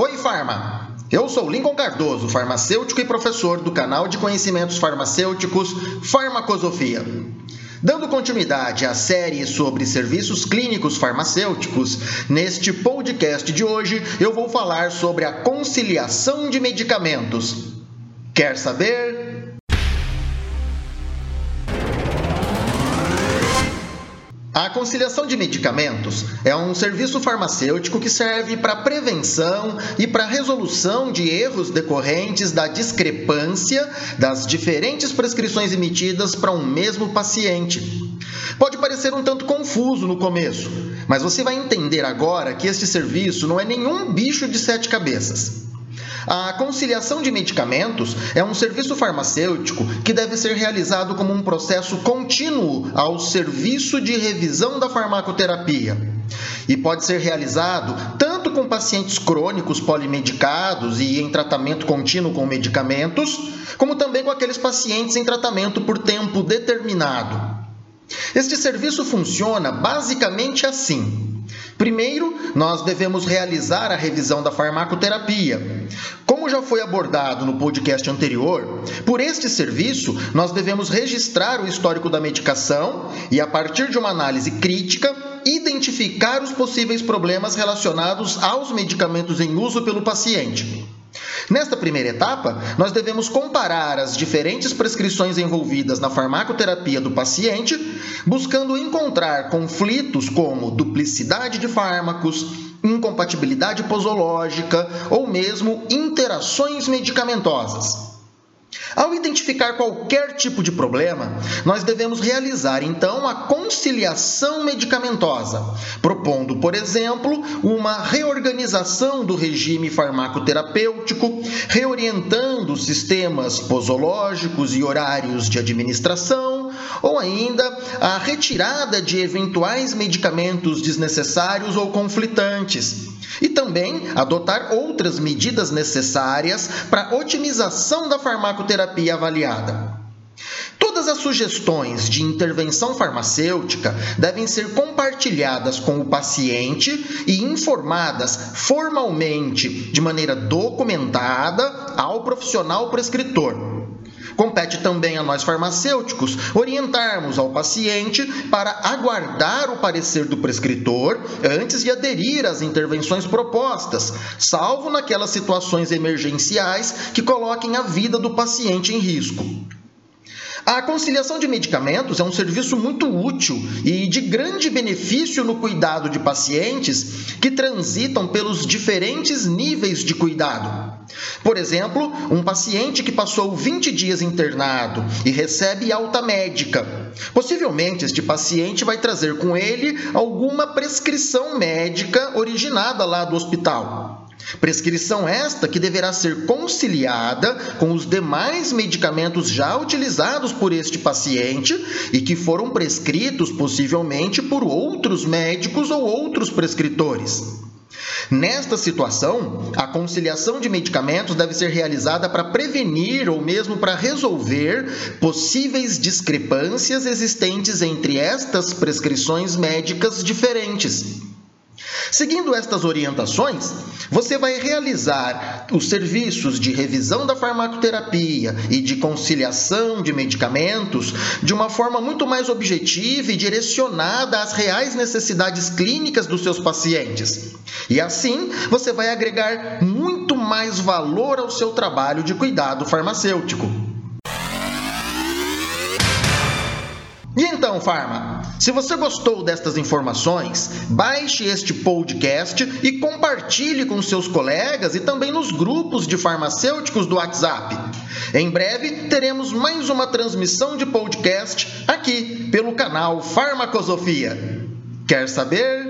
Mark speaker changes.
Speaker 1: Oi, Farma! Eu sou Lincoln Cardoso, farmacêutico e professor do canal de conhecimentos farmacêuticos Farmacosofia. Dando continuidade à série sobre serviços clínicos farmacêuticos, neste podcast de hoje eu vou falar sobre a conciliação de medicamentos. Quer saber? A conciliação de medicamentos é um serviço farmacêutico que serve para prevenção e para resolução de erros decorrentes da discrepância das diferentes prescrições emitidas para um mesmo paciente. Pode parecer um tanto confuso no começo, mas você vai entender agora que este serviço não é nenhum bicho de sete cabeças. A conciliação de medicamentos é um serviço farmacêutico que deve ser realizado como um processo contínuo ao serviço de revisão da farmacoterapia. E pode ser realizado tanto com pacientes crônicos polimedicados e em tratamento contínuo com medicamentos, como também com aqueles pacientes em tratamento por tempo determinado. Este serviço funciona basicamente assim. Primeiro, nós devemos realizar a revisão da farmacoterapia. Como já foi abordado no podcast anterior, por este serviço nós devemos registrar o histórico da medicação e, a partir de uma análise crítica, identificar os possíveis problemas relacionados aos medicamentos em uso pelo paciente. Nesta primeira etapa, nós devemos comparar as diferentes prescrições envolvidas na farmacoterapia do paciente, buscando encontrar conflitos como duplicidade de fármacos, incompatibilidade posológica ou mesmo interações medicamentosas. Ao identificar qualquer tipo de problema, nós devemos realizar então a conciliação medicamentosa, propondo, por exemplo, uma reorganização do regime farmacoterapêutico, reorientando sistemas posológicos e horários de administração, ou ainda a retirada de eventuais medicamentos desnecessários ou conflitantes e também adotar outras medidas necessárias para otimização da farmacoterapia avaliada. Todas as sugestões de intervenção farmacêutica devem ser compartilhadas com o paciente e informadas formalmente, de maneira documentada, ao profissional prescritor Compete também a nós farmacêuticos orientarmos ao paciente para aguardar o parecer do prescritor antes de aderir às intervenções propostas, salvo naquelas situações emergenciais que coloquem a vida do paciente em risco. A conciliação de medicamentos é um serviço muito útil e de grande benefício no cuidado de pacientes que transitam pelos diferentes níveis de cuidado. Por exemplo, um paciente que passou 20 dias internado e recebe alta médica. Possivelmente este paciente vai trazer com ele alguma prescrição médica originada lá do hospital. Prescrição esta que deverá ser conciliada com os demais medicamentos já utilizados por este paciente e que foram prescritos possivelmente por outros médicos ou outros prescritores. Nesta situação, a conciliação de medicamentos deve ser realizada para prevenir ou mesmo para resolver possíveis discrepâncias existentes entre estas prescrições médicas diferentes. Seguindo estas orientações, você vai realizar os serviços de revisão da farmacoterapia e de conciliação de medicamentos de uma forma muito mais objetiva e direcionada às reais necessidades clínicas dos seus pacientes. E assim, você vai agregar muito mais valor ao seu trabalho de cuidado farmacêutico. Farma, se você gostou destas informações, baixe este podcast e compartilhe com seus colegas e também nos grupos de farmacêuticos do WhatsApp. Em breve teremos mais uma transmissão de podcast aqui pelo canal Farmacosofia. Quer saber?